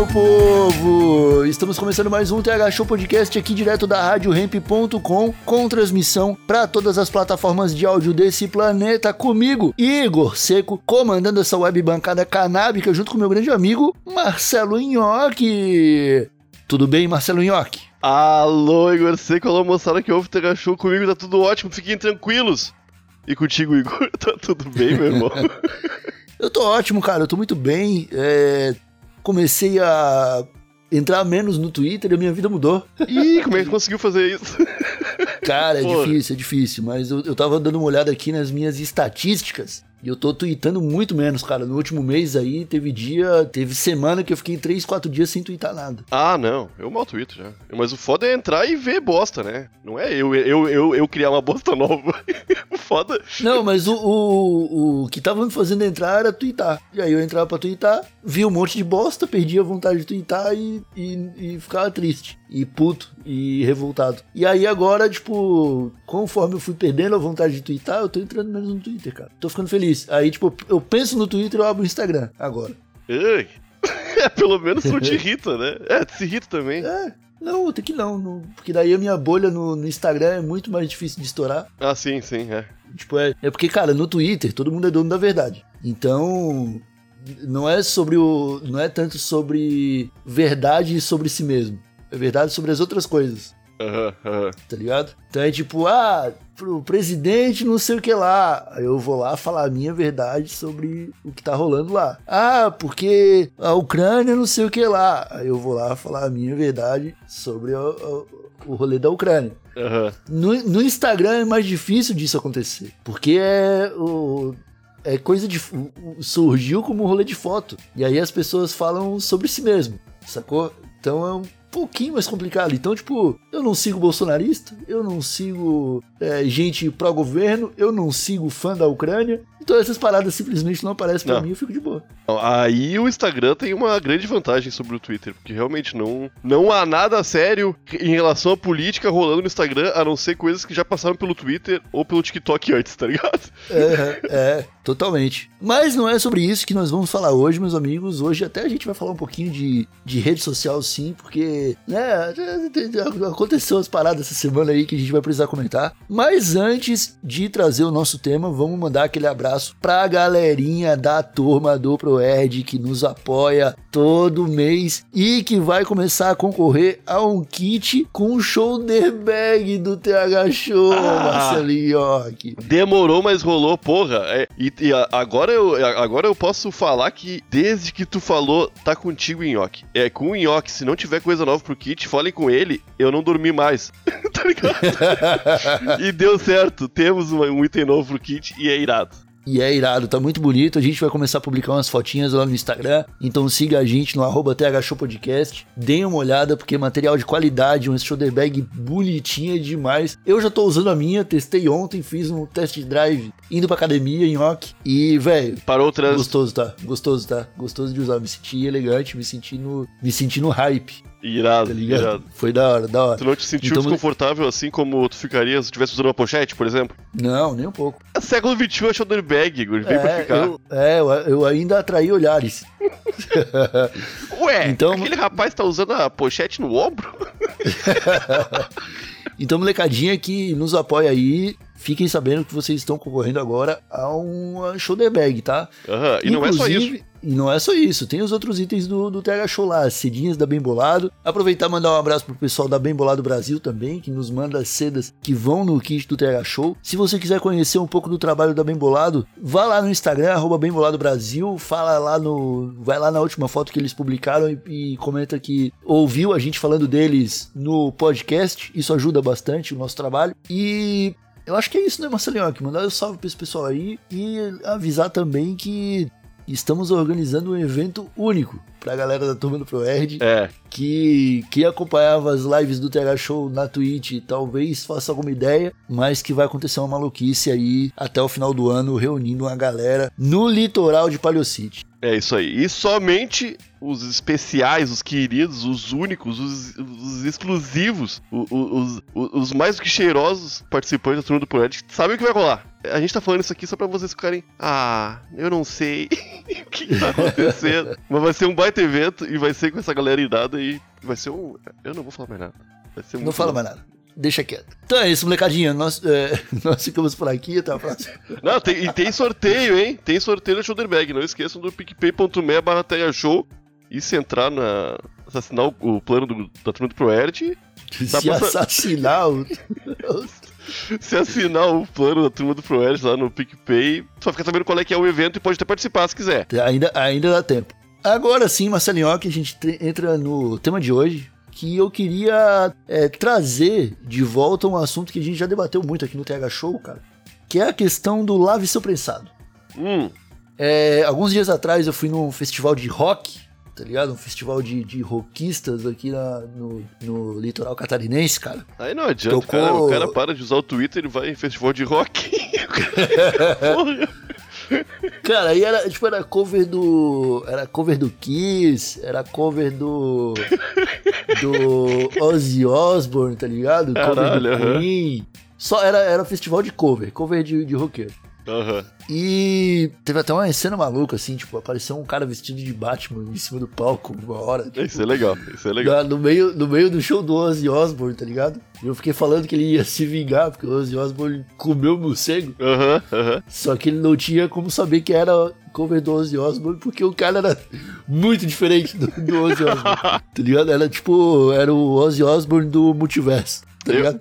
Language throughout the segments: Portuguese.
Meu povo! Estamos começando mais um TH Show Podcast aqui direto da RadioRamp.com com transmissão para todas as plataformas de áudio desse planeta comigo, Igor Seco, comandando essa web bancada canábica junto com meu grande amigo Marcelo Nhoque. Tudo bem, Marcelo Nhoque? Alô, Igor Seco, alô, moçada que ouve o TH Show comigo, tá tudo ótimo, fiquem tranquilos. E contigo, Igor, tá tudo bem, meu irmão? Eu tô ótimo, cara. Eu tô muito bem. É, Comecei a entrar menos no Twitter e a minha vida mudou. Ih, como é que conseguiu fazer isso? Cara, é Pô. difícil, é difícil. Mas eu, eu tava dando uma olhada aqui nas minhas estatísticas. E eu tô tweetando muito menos, cara. No último mês aí, teve dia, teve semana que eu fiquei 3, 4 dias sem tweetar nada. Ah, não, eu mal tweeto já. Mas o foda é entrar e ver bosta, né? Não é eu, eu, eu, eu criar uma bosta nova. o foda. Não, mas o, o, o que tava me fazendo entrar era tweetar. E aí eu entrava pra tweetar, via um monte de bosta, perdia a vontade de tweetar e, e, e ficava triste. E puto, e revoltado. E aí agora, tipo, conforme eu fui perdendo a vontade de tweetar, eu tô entrando menos no Twitter, cara. Tô ficando feliz. Aí, tipo, eu penso no Twitter e eu abro o Instagram agora. É, pelo menos não te irrita, né? É, te irrita também. É, não, até que não, não. Porque daí a minha bolha no, no Instagram é muito mais difícil de estourar. Ah, sim, sim, é. Tipo, é, é porque, cara, no Twitter todo mundo é dono da verdade. Então, não é sobre o. Não é tanto sobre verdade e sobre si mesmo. É verdade sobre as outras coisas, Aham, aham. tá ligado? Então é tipo, ah, pro presidente não sei o que lá. Aí eu vou lá falar a minha verdade sobre o que tá rolando lá. Ah, porque a Ucrânia não sei o que lá. Aí eu vou lá falar a minha verdade sobre o, o, o rolê da Ucrânia. Aham. No, no Instagram é mais difícil disso acontecer. Porque é o. É coisa de. Surgiu como um rolê de foto. E aí as pessoas falam sobre si mesmo. Sacou? Então é um pouquinho mais complicado. Então, tipo, eu não sigo bolsonarista, eu não sigo é, gente pró-governo, eu não sigo fã da Ucrânia. Então essas paradas simplesmente não aparecem pra Não. mim, eu fico de boa. Aí o Instagram tem uma grande vantagem sobre o Twitter, porque realmente não, não há nada sério em relação à política rolando no Instagram, a não ser coisas que já passaram pelo Twitter ou pelo TikTok antes, tá ligado? É, é, totalmente. Mas não é sobre isso que nós vamos falar hoje, meus amigos. Hoje até a gente vai falar um pouquinho de, de rede social, sim, porque, né, aconteceu as paradas essa semana aí que a gente vai precisar comentar. Mas antes de trazer o nosso tema, vamos mandar aquele abraço pra galerinha da turma do ProErd que nos apoia todo mês e que vai começar a concorrer a um kit com um shoulder bag do TH Show, Ah. Marcelinho. Demorou, mas rolou, porra. É, e e agora, eu, agora eu posso falar que desde que tu falou, tá contigo, Nhoque. É, com o Nhoque, se não tiver coisa nova pro kit, falem com ele, eu não dormi mais. tá ligado? e deu certo, temos um, item novo pro kit e é irado. E é irado, tá muito bonito. A gente vai começar a publicar umas fotinhas lá no Instagram. Então siga a gente no arroba THShow Podcast. Deem uma olhada, porque é material de qualidade, um shoulder bag bonitinha demais. Eu já tô usando a minha, testei ontem, fiz um test drive indo pra academia em Ock. E, velho, Parou o trânsito. gostoso, tá? Gostoso, tá? Gostoso de usar. Me senti elegante, me senti no, me senti no hype, Irado, tá irado. Foi da hora, da hora. Tu não te sentiu Então- desconfortável assim como tu ficaria se estivesse usando uma pochete, por exemplo? Não, nem um pouco. É século XXI é shoulder bag, Igor, vem pra É, ficar. eu, é, eu, ainda atraí olhares. Ué, Então- aquele rapaz tá usando a pochete no ombro? Então, molecadinha que nos apoia aí, fiquem sabendo que vocês estão concorrendo agora a uma shoulder bag, tá? Aham, e não é só isso. E não é só isso, tem os outros itens do, do TH Show lá, as cedinhas da Bem Bolado. Aproveitar e mandar um abraço pro pessoal da Bem Bolado Brasil também, que nos manda as sedas que vão no kit do TH Show. Se você quiser conhecer um pouco do trabalho da Bem Bolado, vá lá no Instagram, arroba Bem Bolado Brasil, fala lá no. Vai lá na última foto que eles publicaram e, e comenta que ouviu a gente falando deles no podcast. Isso ajuda bastante o nosso trabalho. E Eu acho que é isso, né, Marcelinho? Mandar um salve pra esse pessoal aí e avisar também que estamos organizando um evento único pra galera da turma do ProErd É, que, que acompanhava as lives do TH Show na Twitch talvez faça alguma ideia, mas que vai acontecer uma maluquice aí até o final do ano, reunindo uma galera no litoral de Palio City. É isso aí. E somente os especiais, os queridos, os únicos, os, os exclusivos, os, os, os mais que cheirosos participantes da turma do Project sabem o que vai rolar. A gente tá falando isso aqui só pra vocês ficarem. Ah, eu não sei o que, tá acontecendo. Mas vai ser um baita evento e vai ser com essa galera irada e vai ser um. Eu não vou falar mais nada. Não fala mais nada. Deixa quieto. Então é isso, molecadinha. Nós, é, nós ficamos por aqui. Até a próxima. Não, tem, e tem sorteio, hein? Tem sorteio da Shoulderbag. Não esqueçam do picpay.me barra show. E se entrar na. Se assinar o, o plano do- da turma do ProErd, Se pra- assassinar o. se assinar o plano da turma do ProErd lá no PicPay, vai ficar sabendo qual é que é o evento e pode até participar se quiser. Ainda, ainda dá tempo. Agora sim, Marcelinho, que a gente entra no tema de hoje, que eu queria é, trazer de volta um assunto que a gente já debateu muito aqui no TH Show, cara, que é a questão do lave seu prensado. Hum, É, alguns dias atrás eu fui num festival de rock, tá ligado? Um festival de, de rockistas aqui na- no, no litoral catarinense, cara. aí não adianta, Tocou- cara. O cara para de usar o Twitter e vai em festival de rock. Porra. Cara, aí era, tipo, era cover do. Era cover do Kiss, era cover do. do Ozzy Osbourne, tá ligado? Cover Caralho, do aham. Queen. Só era, era festival de cover, cover de, de roqueiro. Aham. E teve até uma cena maluca, assim, tipo, apareceu um cara vestido de Batman em cima do palco uma hora. tipo, Isso é legal, isso é legal. no, meio, no meio do show do Ozzy Osbourne, tá ligado? E eu fiquei falando que ele ia se vingar, porque o Ozzy Osbourne comeu o morcego. Aham, aham. Só que ele não tinha como saber que era cover do Ozzy Osbourne, porque o cara era muito diferente do, do Ozzy Osbourne. tá ligado? Era tipo, era o Ozzy Osbourne do multiverso, tá Eu- ligado?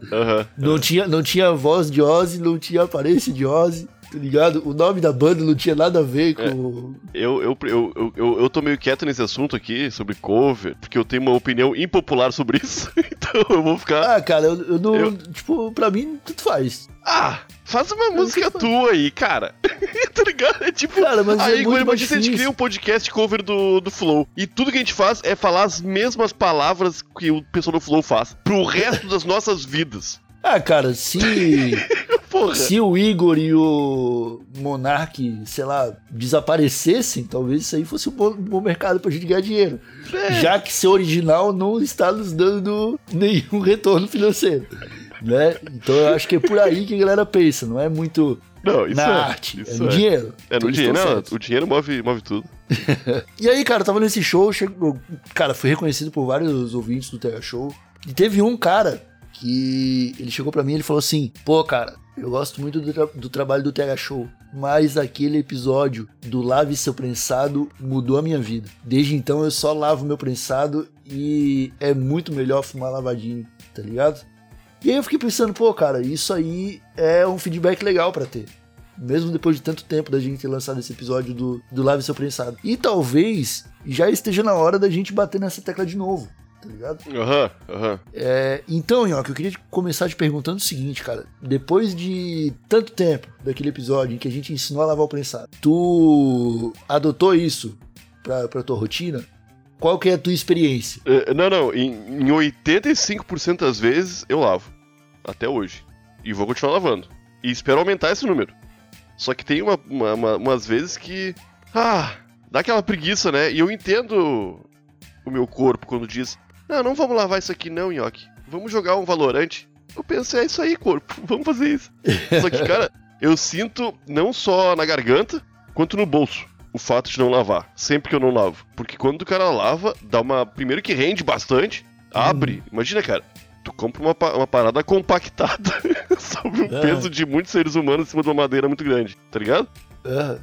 Não tinha, não tinha voz de Ozzy, não tinha aparência de Ozzy, tá ligado? O nome da banda não tinha nada a ver com. Eu, eu, eu, eu, eu, eu tô meio quieto nesse assunto aqui, sobre cover, porque eu tenho uma opinião impopular sobre isso. então eu vou ficar. Ah, cara, eu, eu não. Eu- Tipo, pra mim, tudo faz. Ah, faz uma música tua aí, cara. tá ligado? É tipo. Cara, mas é aí, muito imagina se a gente cria um podcast cover do, do Flow. E tudo que a gente faz é falar as mesmas palavras que o pessoal do Flow faz. Pro resto das nossas vidas. Ah, cara, se. Se o Igor e o Monark, sei lá, desaparecessem, talvez isso aí fosse um bom, um bom mercado pra gente ganhar dinheiro. Já que seu original não está nos dando nenhum retorno financeiro. Né? Então eu acho que é por aí que a galera pensa, não é muito Não, isso na é. arte, é isso no dinheiro. É no dinheiro. Não, o dinheiro move, move tudo. E aí, cara, eu tava nesse show, chegou, cara, fui reconhecido por vários ouvintes do TH Show. E teve um cara que ele chegou pra mim e ele falou assim: pô, cara, eu gosto muito do, tra- do trabalho do TH Show, mas aquele episódio do Lave Seu Prensado mudou a minha vida. Desde então eu só lavo meu prensado e é muito melhor fumar lavadinho, tá ligado? E aí eu fiquei pensando, pô, cara, isso aí é um feedback legal pra ter. Mesmo depois de tanto tempo da gente ter lançado esse episódio do, do Lave Seu Prensado. E talvez já esteja na hora da gente bater nessa tecla de novo, tá ligado? Aham, aham. É, então, Nhoque, eu queria começar te perguntando o seguinte, cara. Depois de tanto tempo daquele episódio em que a gente ensinou a lavar o prensado, tu adotou isso pra, pra tua rotina? Qual que é a tua experiência? É, Não, não, em, em 85% das vezes eu lavo. Até hoje. E vou continuar lavando. E espero aumentar esse número. Só que tem uma, uma- uma- umas vezes que. Ah, dá aquela preguiça, né? E eu entendo o meu corpo quando diz: Não, não vamos lavar isso aqui, não, Nhoque. Vamos jogar um Valorante. Eu penso: É isso aí, corpo. Vamos fazer isso. Só que, cara, eu sinto não só na garganta, quanto no bolso o fato de não lavar, sempre que eu não lavo. Porque quando o cara lava, dá uma. Primeiro que rende bastante, abre. Imagina, cara, tu compra uma, uma parada compactada sobre o É. peso de muitos seres humanos em cima de uma madeira muito grande, tá ligado? Ah,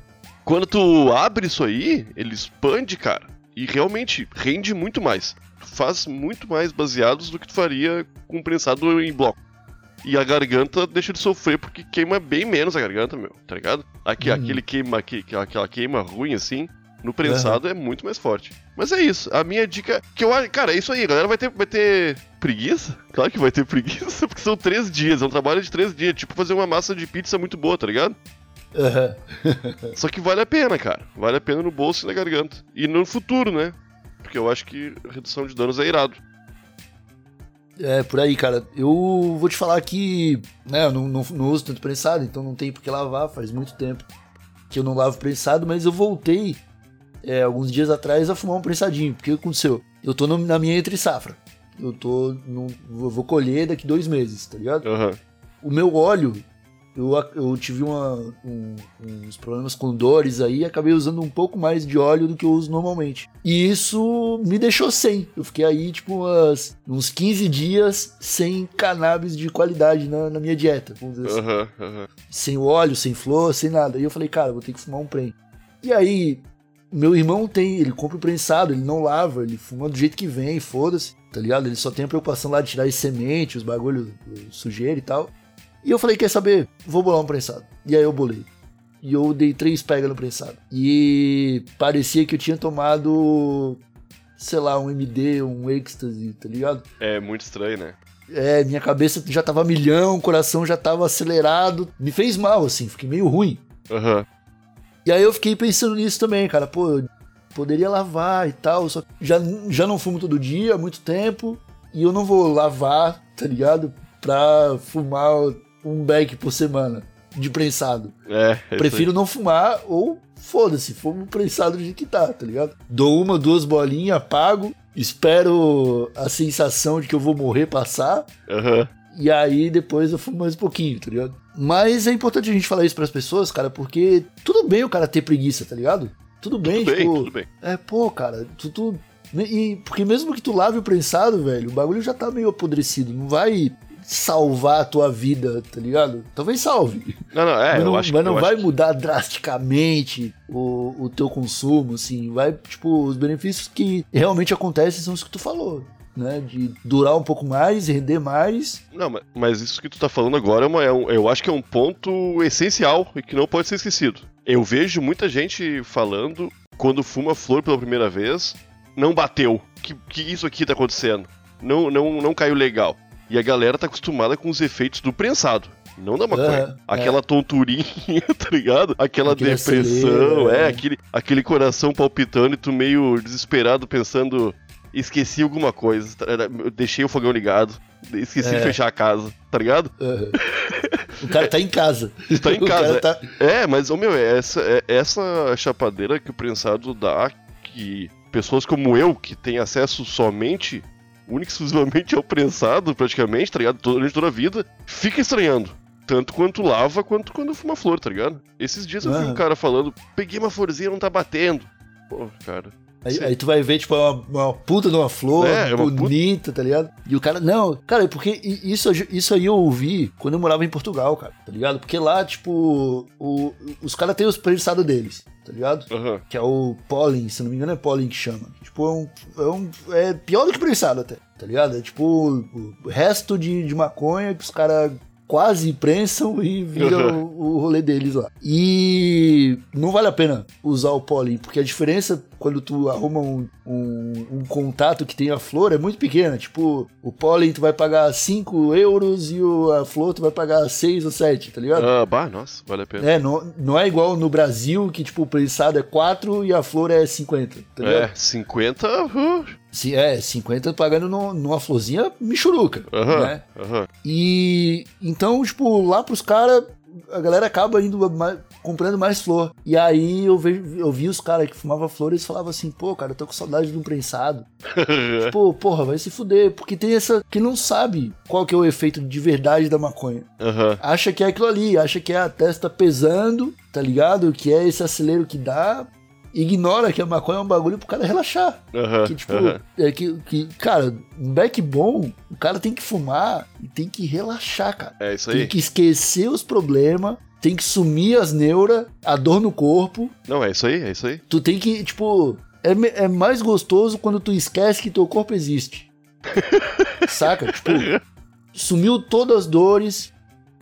Quando tu abre isso aí, ele expande, cara, e realmente rende muito mais. Faz muito mais baseados do que tu faria com prensado em bloco. E a garganta deixa de sofrer porque queima bem menos a garganta, meu, tá ligado? Aqui, Uhum. aquele queima, aqui, aquela queima ruim assim, no prensado é muito mais forte. Mas é isso, a minha dica, que eu acho, cara, é isso aí, a galera vai ter, vai ter preguiça? Claro que vai ter preguiça, porque são três dias, é um trabalho de três dias. Tipo fazer uma massa de pizza muito boa, tá ligado? Aham. Só que vale a pena, cara. Vale a pena no bolso e na garganta. E no futuro, né? Porque eu acho que redução de danos é irado. É, por aí, cara. Eu vou te falar que, né, eu não, não, não uso tanto prensado, então não tem por que lavar, faz muito tempo que eu não lavo prensado, mas eu voltei é, alguns dias atrás a fumar um prensadinho. Porque o que aconteceu? Eu tô no- na minha entre safra. Eu tô. No, vou colher daqui dois meses, tá ligado? Aham. O meu óleo, eu, eu tive uma, um- uns problemas com dores aí e acabei usando um pouco mais de óleo do que eu uso normalmente. E isso me deixou sem. Eu fiquei aí, tipo, umas- uns 15 dias sem cannabis de qualidade na, na minha dieta, vamos dizer assim Aham, aham. sem óleo, sem flor, sem nada. E eu falei, cara, vou ter que fumar um prem. E aí, meu irmão tem, ele compra o prensado, ele não lava, ele fuma do jeito que vem, foda-se, tá ligado? Ele só tem a preocupação lá de tirar as sementes, os bagulho, o sujeira e tal. E eu falei, quer saber? Vou bolar um prensado. E aí eu bolei. E eu dei três pegas no prensado. E parecia que eu tinha tomado, sei lá, um MD, um êxtase, tá ligado? É muito estranho, né? É, minha cabeça já tava milhão, o coração já tava acelerado. Me fez mal, assim, fiquei meio ruim. Aham. E aí eu fiquei pensando nisso também, cara. Pô, eu poderia lavar e tal. Só que já, já não fumo todo dia há muito tempo. E eu não vou lavar, tá ligado? Pra fumar um beck por semana de prensado. É, é Prefiro não fumar ou foda-se, fumo prensado do jeito que tá, tá ligado? Dou uma, duas bolinhas, apago, espero a sensação de que eu vou morrer passar. Aham. E aí depois eu fumo mais um pouquinho, tá ligado? Mas é importante a gente falar isso pras pessoas, cara, porque tudo bem o cara ter preguiça, tá ligado? Tudo bem, Tudo bem, tipo. tudo bem. É, pô, cara, tu, tu. E, porque mesmo que tu lave o prensado, velho, o bagulho já tá meio apodrecido. Não vai salvar a tua vida, tá ligado? Talvez salve. Não, não, é, mas eu não, acho mas não eu vai acho que- mudar drasticamente o, o teu consumo, assim. Vai, tipo, os benefícios que realmente acontecem são os que tu falou, né? De durar um pouco mais, render mais. Não, mas, mas isso que tu tá falando agora é, uma- é um- eu acho que é um ponto essencial e que não pode ser esquecido. Eu vejo muita gente falando quando fuma flor pela primeira vez, não bateu. Que, que isso aqui tá acontecendo? Não, não, não caiu legal. E a galera tá acostumada com os efeitos do prensado. Não da maconha. Aham, Aquela tonturinha, tá ligado? Aquela Aquele depressão, é, é. aquele, aquele coração palpitando e tu meio desesperado pensando. Esqueci alguma coisa, tá- eu deixei o fogão ligado, esqueci É. de fechar a casa, tá ligado? Aham. o cara tá em casa. Tá em casa, tá- É, mas, ô meu, é essa, é essa chapadeira que o prensado dá, que pessoas como eu, que tem acesso somente, única e exclusivamente prensado, praticamente, tá ligado? Durante toda a vida, fica estranhando. Tanto quanto lava, quanto quando fuma flor, tá ligado? Esses dias eu vi Aham. um cara falando, peguei uma florzinha, não tá batendo. Pô, cara. Aí, aí tu vai ver, tipo, é uma, uma puta de uma flor, É, é uma puta- bonita, tá ligado? E o cara, não, cara, é porque isso, isso aí eu ouvi quando eu morava em Portugal, cara, tá ligado? Porque lá, tipo, o- os caras têm os prensados deles, tá ligado? Aham. Que é o pólen, se não me engano é pólen que chama. Tipo, é, um, é, um- é pior do que prensado até, tá ligado? É tipo o, o resto de, de maconha que os caras quase prensam e viram o, o rolê deles lá. E não vale a pena usar o pólen, porque a diferença quando tu arruma um, um, um contato que tem a flor é muito pequena. Tipo, o pólen tu vai pagar 5 euros e o, a flor tu vai pagar 6 ou 7, tá ligado? Ah, bah, nossa, vale a pena. É, não, não é igual no Brasil, que tipo, o prensado é 4 e a flor é 50, tá ligado? É, 50. uh, Se, é, 50 pagando no- numa florzinha michuruca, Aham, né? aham. E então, tipo, lá pros caras, a galera acaba indo mais- comprando mais flor. E aí eu, vejo, eu vi os caras que fumavam flor e eles falavam assim, pô, cara, eu tô com saudade de um prensado. tipo, porra, vai se fuder. Porque tem essa. que não sabe qual que é o efeito de verdade da maconha. Aham. Acha que é aquilo ali, acha que é a testa pesando, tá ligado? Que é esse acelero que dá. Ignora que a maconha é um bagulho pro cara relaxar. Aham. Que, tipo, aham. é que, que, cara, um beck bom, o cara tem que fumar e tem que relaxar, cara. É isso Tem aí. que esquecer os problemas, tem que sumir as neuras, a dor no corpo. Não, é isso aí, é isso aí. Tu tem que, tipo, é, é mais gostoso quando tu esquece que teu corpo existe. Saca? Tipo, sumiu todas as dores,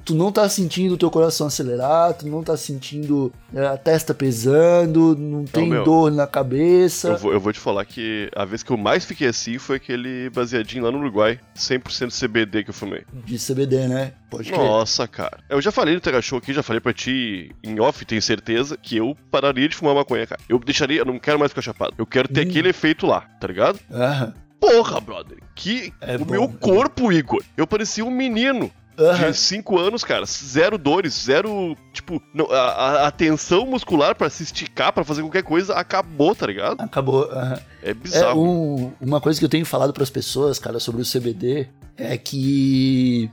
tu não tá sentindo o teu coração acelerar, tu não tá sentindo é, a testa pesando, não tem meu. dor na cabeça. Eu vou, eu vou te falar que a vez que eu mais fiquei assim foi aquele baseadinho lá no Uruguai. 100% CBD que eu fumei. De CBD, né? Pode crer. Nossa, cara. Eu já falei no Tega Show aqui, já falei pra ti em off, tenho certeza, que eu pararia de fumar maconha, cara. Eu deixaria, eu não quero mais ficar chapado. Eu quero ter Hum. aquele efeito lá, tá ligado? Aham. Porra, brother. Que É o bom, meu é bom. corpo, Igor. Eu parecia um menino. Aham. De 5 anos, cara, zero dores, zero. Tipo, não, a, a- tensão muscular pra se esticar, pra fazer qualquer coisa, acabou, tá ligado? Acabou. aham. É É, bizarro. um- uma coisa que eu tenho falado pras pessoas, cara, sobre o CBD é que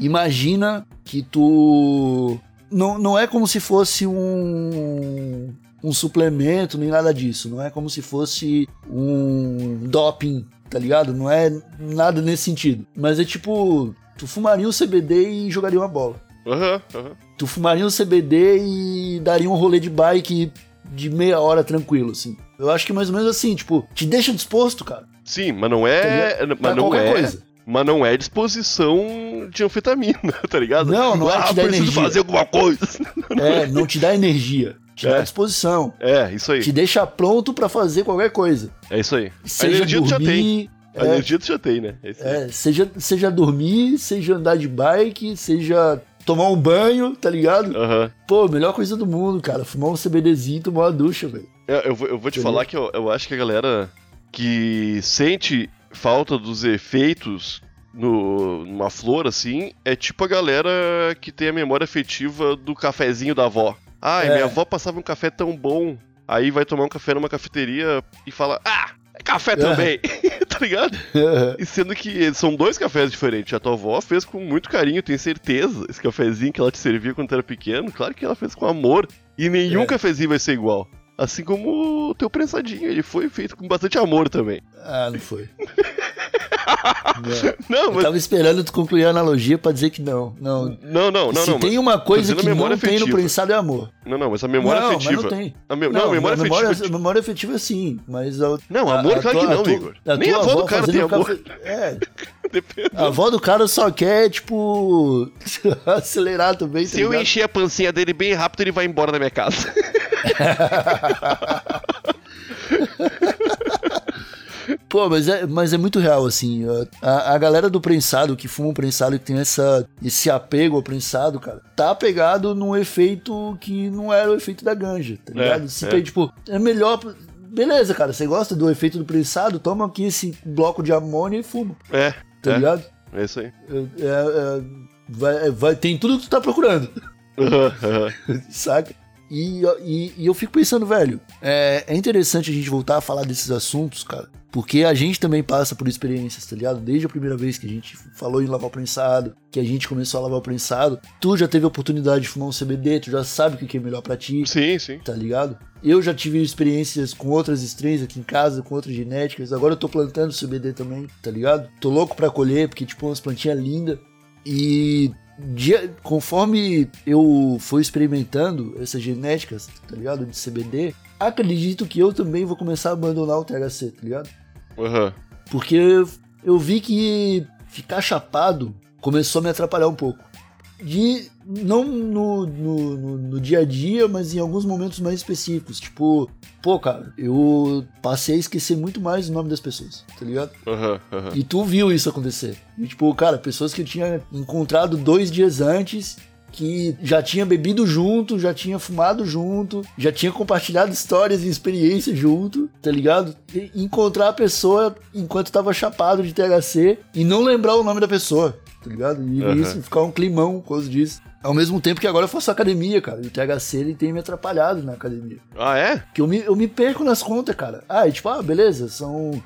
imagina que tu não, não é como se fosse um um suplemento nem nada disso, não é como se fosse um doping, tá ligado? Não é nada nesse sentido, mas é tipo tu fumaria o CBD e jogaria uma bola. Aham, aham. Tu fumaria um CBD e daria um rolê de bike de meia hora tranquilo, assim. Eu acho que mais ou menos assim, tipo, te deixa disposto, cara. Sim, mas não é. Pra Mas não é. coisa. Mas não é disposição de anfetamina, tá ligado? Não, não é ah, te dar preciso energia. fazer alguma coisa. É, não te dá energia, te dá É. disposição. É, isso aí. Te deixa pronto pra fazer qualquer coisa. É isso aí. a Seja energia tu já tem. Dormir, A é, energia tu já tem, né? É é, seja, seja dormir, seja andar de bike, seja tomar um banho, tá ligado? Aham. Pô, melhor coisa do mundo, cara. Fumar um CBDzinho e tomar uma ducha, velho. É, Eu, vou, eu vou te Entendeu? falar que eu, eu acho que a galera que sente falta dos efeitos no, numa flor, assim, é tipo a galera que tem a memória afetiva do cafezinho da avó. Ai, É. minha avó passava um café tão bom. Aí vai tomar um café numa cafeteria e fala, ah, é café também. tá ligado? E sendo que são dois cafés diferentes. A tua avó fez com muito carinho, tenho certeza. Esse cafezinho que ela te servia quando tu era pequeno, claro que ela fez com amor. E nenhum É. cafezinho vai ser igual. Assim como o teu prensadinho, ele foi feito com bastante amor também. ah, não foi. Não. Não, Eu mas. tava esperando tu concluir a analogia pra dizer que não. Não. Não, não, não, Se não. tem mas- uma coisa que não memória tem no afetiva. prensado é amor. Não, não, mas a memória não, afetiva. Mas não tem. A, me... não, a memória a afetiva. memória, a memória afetiva sim, mas... A, Não, amor, claro que não, tua- Igor. Nem a avó do cara tem amor. café- É, Depende. a avó do cara só quer, tipo, acelerar também, tá Se eu ligado? encher a pancinha dele bem rápido, ele vai embora da minha casa. Pô, mas é, mas é muito real, assim. A, a galera do prensado, que fuma um prensado e tem essa, esse apego ao prensado, cara, tá apegado num efeito que não era o efeito da ganja, tá É, ligado? Se é. tem, tipo, é melhor. Beleza, cara, você gosta do efeito do prensado? Toma aqui esse bloco de amônia e fuma, É, tá é, ligado? é isso aí. É- é- vai, vai- tem tudo que tu tá procurando. Saca? E, e, e eu fico pensando, velho, é, é interessante a gente voltar a falar desses assuntos, cara, porque a gente também passa por experiências, tá ligado? Desde a primeira vez que a gente falou em lavar o prensado, que a gente começou a lavar o prensado, tu já teve a oportunidade de fumar um CBD, tu já sabe o que que é melhor pra ti, Sim, sim. tá ligado? Eu já tive experiências com outras strains aqui em casa, com outras genéticas, agora eu tô plantando CBD também, tá ligado? Tô louco pra colher, porque, tipo, umas plantinhas lindas. E dia- conforme eu for experimentando essas genéticas, tá ligado? De CBD, acredito que eu também vou começar a abandonar o THC, tá ligado? Aham. Porque eu vi que ficar chapado começou a me atrapalhar um pouco. De, não no, no, no- no dia a dia, mas em alguns momentos mais específicos. Tipo, pô, cara, eu passei a esquecer muito mais o nome das pessoas, tá ligado? Aham, aham. E tu viu isso acontecer. E, tipo, cara, pessoas que eu tinha encontrado dois dias antes, que já tinha bebido junto, já tinha fumado junto, já tinha compartilhado histórias e experiências junto, tá ligado? E encontrar a pessoa enquanto tava chapado de THC e não lembrar o nome da pessoa, tá ligado? E Aham. isso ficar um climão por causa disso. Ao mesmo tempo que agora eu faço academia, cara. E o THC ele tem me atrapalhado na academia. Ah, é? Que eu me, eu me perco nas contas, cara. Ah, e tipo, ah, beleza, são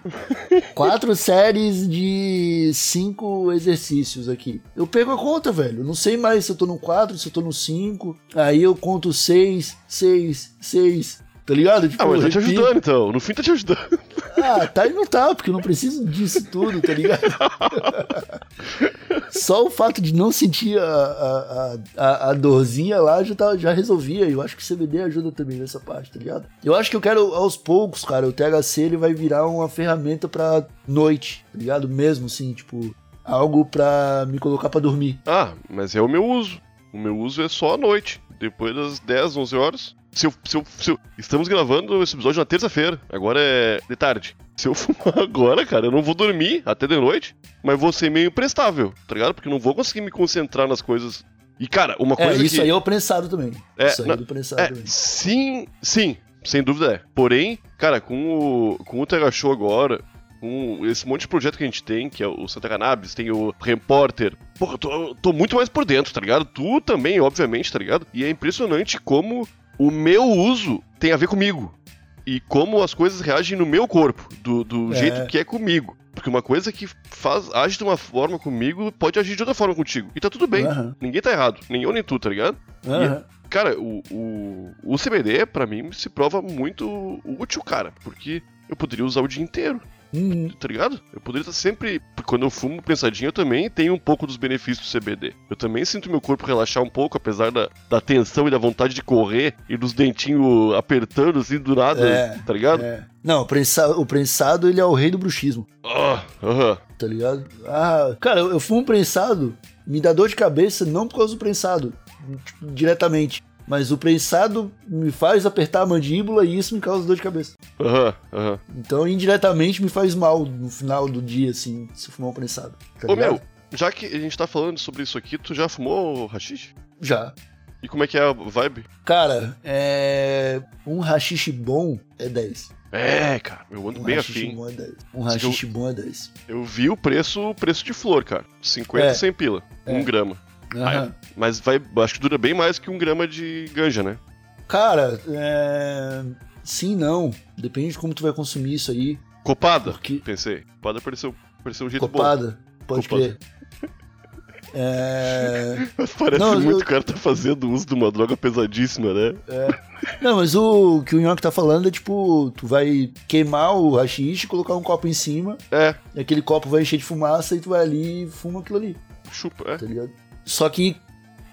quatro séries de cinco exercícios aqui. Eu perco a conta, velho. Não sei mais se eu tô no quatro, se eu tô no cinco. Aí eu conto seis, seis, seis. Tá ligado? Tipo, Ah, mas tá te ajudando então. No fim tá te ajudando. Ah, tá e não tá, porque eu não preciso disso tudo, tá ligado? Só o fato de não sentir a, a, a, a dorzinha lá já, tá, já resolvia. Eu acho que o CBD ajuda também nessa parte, tá ligado? Eu acho que eu quero, aos poucos, cara, o THC ele vai virar uma ferramenta pra noite, tá ligado? Mesmo assim, tipo, algo pra me colocar pra dormir. Ah, mas é o meu uso. O meu uso é só à noite, depois das 10, 11 horas. Se eu, se eu, se eu- Estamos gravando esse episódio na terça-feira, agora é de tarde. Se eu fumar agora, cara, eu não vou dormir até de noite, mas vou ser meio imprestável, tá ligado? Porque eu não vou conseguir me concentrar nas coisas. E, cara, uma É, coisa isso que... aí é o prensado também. É, isso aí na- é do prensado É, também. sim, sim, sem dúvida é. Porém, cara, com o, com o Tega Show agora, com esse monte de projeto que a gente tem, que é o Santa Cannabis, tem o Reporter. Porra, eu tô, tô muito mais por dentro, tá ligado? Tu também, obviamente, tá ligado? E é impressionante como o meu uso tem a ver comigo. E como as coisas reagem no meu corpo, do, do É. jeito que é comigo. Porque uma coisa que faz, age de uma forma comigo pode agir de outra forma contigo. E tá tudo bem. Aham, Ninguém tá errado. Nem eu nem tu, tá ligado? aham. Cara, o, o, o CBD, pra mim, se prova muito útil, cara. Porque eu poderia usar o dia inteiro, Uhum. tá ligado? Eu poderia estar sempre. Quando eu fumo pensadinho, eu também tenho um pouco dos benefícios do CBD. Eu também sinto meu corpo relaxar um pouco, apesar da, da tensão e da vontade de correr e dos dentinhos apertando assim do nada, É, tá ligado? É. Não, o prensado, o prensado, ele é o rei do bruxismo, Ah, aham. tá ligado? Ah, cara, eu, eu fumo prensado, me dá dor de cabeça não por causa do prensado, tipo, diretamente. Mas o prensado me faz apertar a mandíbula e isso me causa dor de cabeça. Aham, aham. Então, indiretamente, me faz mal no final do dia, assim, se eu fumar um prensado. Tá Ô ligado? meu, já que a gente tá falando sobre isso aqui, tu já fumou hashish? Já. E como é que é a vibe? Cara, é. Um rachixe bom é 10. É, cara, eu ando Um bem rachixe afim. bom é 10. Um eu- rachixe bom é 10. Eu vi o preço, o preço de flor, cara. 50 É. 100 pila. É. Um grama. Aham. Mas vai, acho que dura bem mais que um grama de ganja, né? Cara, é. Sim, não. Depende de como tu vai consumir isso aí. Copada, Porque- pensei. Copada pareceu, pareceu um jeito Copada, pode Copada. crer. É. bom. Parece Não, muito eu- o cara tá fazendo uso de uma droga pesadíssima, né? Não, mas o que o Nhoque tá falando é tipo, tu vai queimar o rachixe, colocar um copo em cima, É, e aquele copo vai encher de fumaça e tu vai ali e fuma aquilo ali. chupa, é. tá ligado? Só que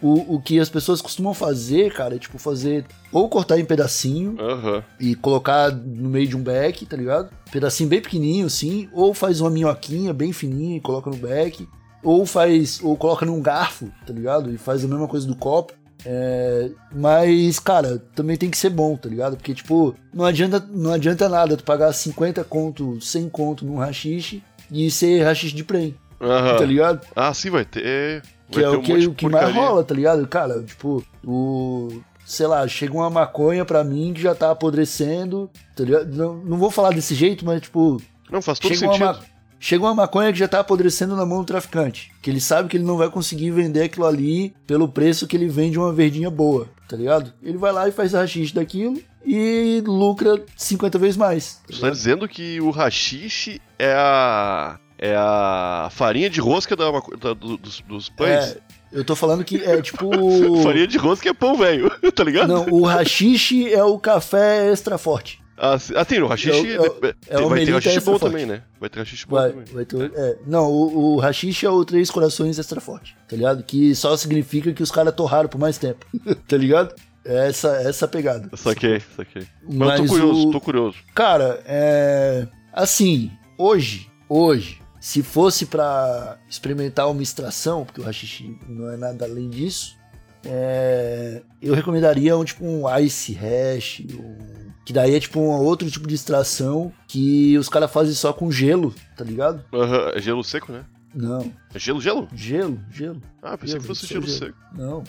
o, o que as pessoas costumam fazer, cara, é tipo fazer ou cortar em pedacinho Aham. e colocar no meio de um beck, tá ligado? Pedacinho bem pequenininho assim, ou faz uma minhoquinha bem fininha e coloca no beck, ou faz ou coloca num garfo, tá ligado? E faz a mesma coisa do copo. É, mas, cara, também tem que ser bom, tá ligado? Porque, tipo, não adianta, não adianta nada tu pagar 50 conto, 100 conto num rachixe e ser rachixe de prem, Aham. tá ligado? Ah, sim, vai ter. Que é o um que, de o que mais rola, tá ligado? Cara, tipo, o. Sei lá, chega uma maconha pra mim que já tá apodrecendo, tá ligado? Não, não vou falar desse jeito, mas, tipo, Não, faz todo chega uma, sentido. ma- chega uma maconha que já tá apodrecendo na mão do traficante. Que ele sabe que ele não vai conseguir vender aquilo ali pelo preço que ele vende uma verdinha boa, tá ligado? Ele vai lá e faz rachixe daquilo e lucra 50 vezes mais. tá Tu tá dizendo que o hashish é a. É a farinha de rosca da, da- do- dos, dos pães? É, eu tô falando que é tipo. Farinha de rosca é pão velho, tá ligado? Não, o rachixe é o café extra forte. Ah, ah, tem o hashish. É o- é o- é vai ter extra bom forte. também, né? Vai ter hashish bom Vai, também. vai ter. É, não, o, o rachixe é o Três Corações Extra Forte, tá ligado? Que só significa que os caras torraram por mais tempo, tá ligado? É Essa, essa pegada. Saquei, saquei. Mas, Mas eu tô curioso, o- tô curioso. Cara, é. Assim, hoje, hoje, se fosse pra experimentar uma extração, porque o rachixe não é nada além disso, é, eu recomendaria um tipo um ice hash, um- que daí é tipo um outro tipo de extração que os caras fazem só com gelo, tá ligado? Aham, é gelo seco, né? Não, É gelo, gelo? gelo, gelo. Ah, pensei Gelo, que fosse isso é gelo gelo. seco. Não.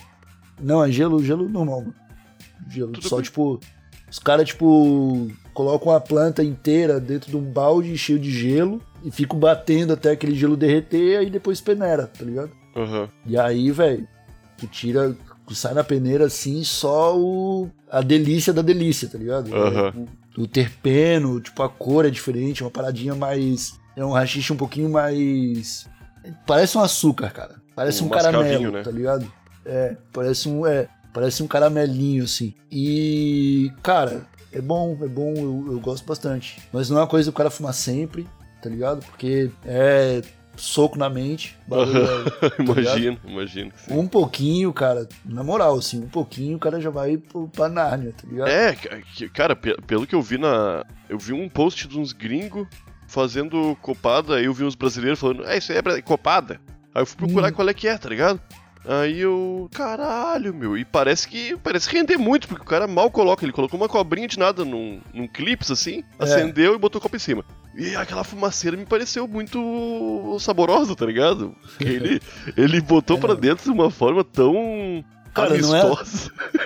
Não, é gelo, gelo normal, mano. Gelo. Tudo Só, bem. tipo, os caras, tipo, colocam a planta inteira dentro de um balde cheio de gelo e ficam batendo até aquele gelo derreter e depois peneira, tá ligado? Aham. E aí, velho, tu tira, tu sai na peneira assim, só o, a delícia da delícia, tá ligado? Aham. O, o terpeno, tipo, a cor é diferente, uma paradinha mais. É um rachixe um pouquinho mais. Parece um açúcar, cara. Parece Um um, caramelo, né? tá ligado? É, parece um. É, parece um caramelinho, assim. E, cara, é bom, é bom, eu, eu gosto bastante. Mas não é uma coisa que o cara fumar sempre, tá ligado? Porque é soco na mente. bagulho é- tá imagino, imagino que sim. Um pouquinho, cara, na moral, assim, um pouquinho o cara já vai pro, pra Nárnia, tá ligado? É, cara, pe- pelo que eu vi na. Eu vi um post de uns gringos fazendo copada, aí eu vi uns brasileiros falando, é, isso aí é copada. Aí eu fui procurar Hum. qual é que é, tá ligado? Aí eu. Caralho, meu. E parece que. Parece render muito, porque o cara mal coloca. Ele colocou uma cobrinha de nada num, num clips assim, É. acendeu e botou o copo em cima. E aquela fumaceira me pareceu muito saborosa, tá ligado? Ele, ele botou pra dentro de uma forma tão. Cara, não é-.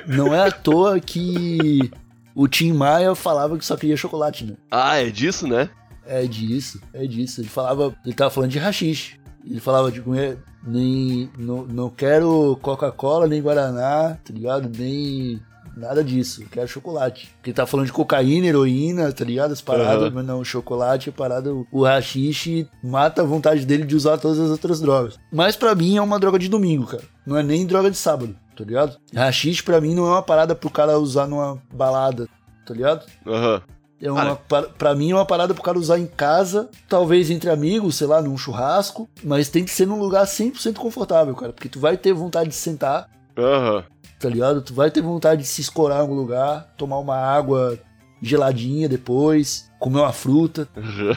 Não é à toa que o Tim Maia falava que só queria chocolate, né? Ah, é disso, né? É disso, é disso. Ele falava, ele tava falando de rachixe. Ele falava de comer, nem, não, não quero Coca-Cola, nem Guaraná, tá ligado? Nem nada disso, eu quero chocolate. Porque tava falando de cocaína, heroína, tá ligado? As paradas, Aham. mas não, chocolate é parada, o rachixe mata a vontade dele de usar todas as outras drogas. Mas pra mim é uma droga de domingo, cara. Não é nem droga de sábado, tá ligado? Rachixe pra mim não é uma parada pro cara usar numa balada, tá ligado? Aham. É uma, pa- pra mim é uma parada pro cara usar em casa, talvez entre amigos, sei lá, num churrasco, mas tem que ser num lugar 100% confortável, cara, porque tu vai ter vontade de sentar, Aham. Tá ligado? Tu vai ter vontade de se escorar em algum lugar, tomar uma água geladinha depois, comer uma fruta. aham.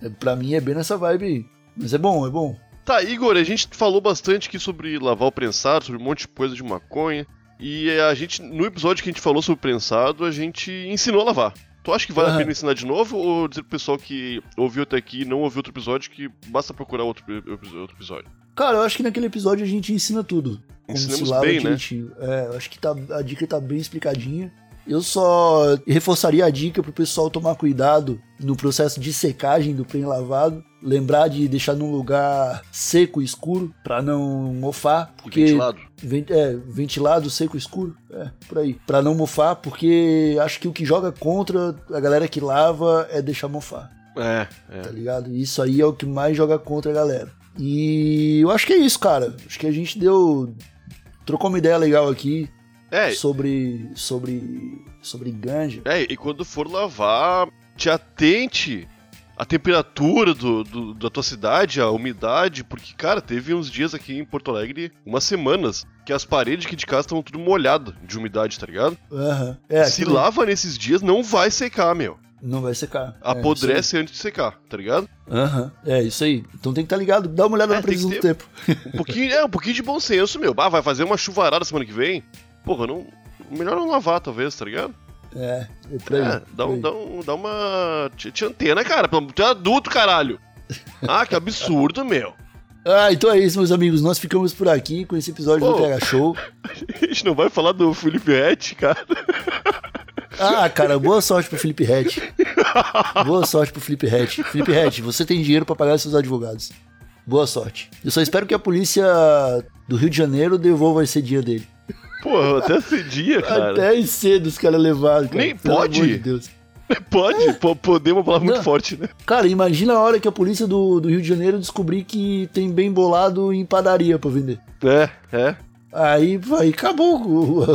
É, Pra mim é bem nessa vibe aí. Mas é bom, é bom. Tá, Igor, a gente falou bastante aqui sobre lavar o prensado, sobre um monte de coisa de maconha. E a gente, no episódio que a gente falou sobre prensado, a gente ensinou a lavar. Tu acha que vale a Aham. pena ensinar de novo ou dizer pro pessoal que ouviu até aqui e não ouviu outro episódio que basta procurar outro, outro episódio? Cara, eu acho que naquele episódio a gente ensina tudo. Como Ensinamos se lava bem, né? direitinho. É, eu acho que tá, a dica tá bem explicadinha. Eu só reforçaria a dica pro pessoal tomar cuidado no processo de secagem do prem lavado. Lembrar de deixar num lugar seco e escuro pra não mofar. Porque ventilado? Ven- é, ventilado, seco, escuro, é, por aí. Pra não mofar, porque acho que o que joga contra a galera que lava é deixar mofar É, tá é. ligado? Isso aí é o que mais joga contra a galera. E eu acho que é isso, cara. Acho que a gente deu. Trocou uma ideia legal aqui É, sobre. sobre. sobre ganja. é, e quando for lavar, te atente à temperatura do, do- da tua cidade, à umidade, porque, cara, teve uns dias aqui em Porto Alegre, umas semanas, que as paredes aqui de casa estavam tudo molhadas de umidade, tá ligado? Aham. É, Se aquilo lava nesses dias, não vai secar, meu. Não vai secar. É, Apodrece antes de secar, tá ligado? aí. Aham. É, isso aí. Então tem que estar ligado. Dá uma olhada É, na previsão do tempo. Um pouquinho, é, um pouquinho de bom senso, meu. Ah, vai fazer uma chuvarada semana que vem? Porra, não. Melhor não lavar, talvez, tá ligado? É, é por aí. É, dá, por um, aí. dá, um, dá uma. Te, te antena, cara. Tu é adulto, caralho. Ah, que absurdo, meu. Ah, então é isso, meus amigos. Nós ficamos por aqui com esse episódio do Pô. TH Show. A gente não vai falar do Felipe Rett, cara. Ah, cara, boa sorte pro Felipe Rett. Boa sorte pro Felipe Rett. Felipe Rett, você tem dinheiro pra pagar seus advogados. Boa sorte. Eu só espero que a polícia do Rio de Janeiro devolva esse dia dele. Porra, até cedia, cara. Até cedo os caras levaram. cara. Nem Pelo pode. amor de Deus. Pode? Po- Poder é uma palavra muito Não. forte, né? Cara, imagina a hora que a polícia do, do Rio de Janeiro descobrir que tem bem bolado em padaria pra vender. É, é. Aí vai, acabou. Ô,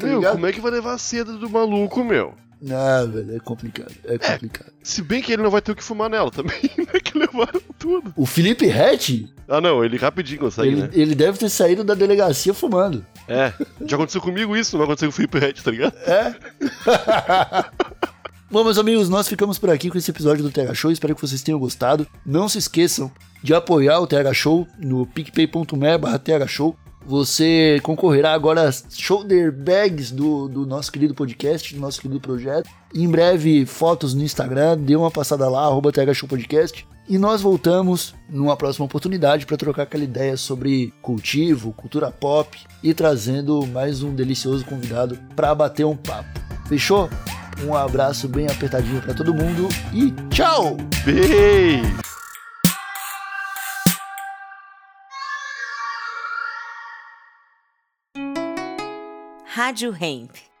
tá meu, ligado? como é que vai levar a seda do maluco, meu? Ah, velho, é complicado. É complicado. Se bem que ele não vai ter o que fumar nela também, né? Que levaram tudo. O Felipe Rett, Ah, não, ele rapidinho consegue, ele, né? ele deve ter saído da delegacia fumando. É, já aconteceu comigo isso, não vai acontecer com o Felipe Rett, tá ligado? É? Bom, meus amigos, nós ficamos por aqui com esse episódio do TH Show. Espero que vocês tenham gostado. Não se esqueçam de apoiar o TH Show no picpay.me barra TH Show. Você concorrerá agora às shoulder bags do, do nosso querido podcast, do nosso querido projeto. Em breve, fotos no Instagram. Dê uma passada lá, arroba Podcast. E nós voltamos numa próxima oportunidade para trocar aquela ideia sobre cultivo, cultura pop e trazendo mais um delicioso convidado para bater um papo. Fechou? Um abraço bem apertadinho para todo mundo e tchau! Beijo! Rádio Hemp.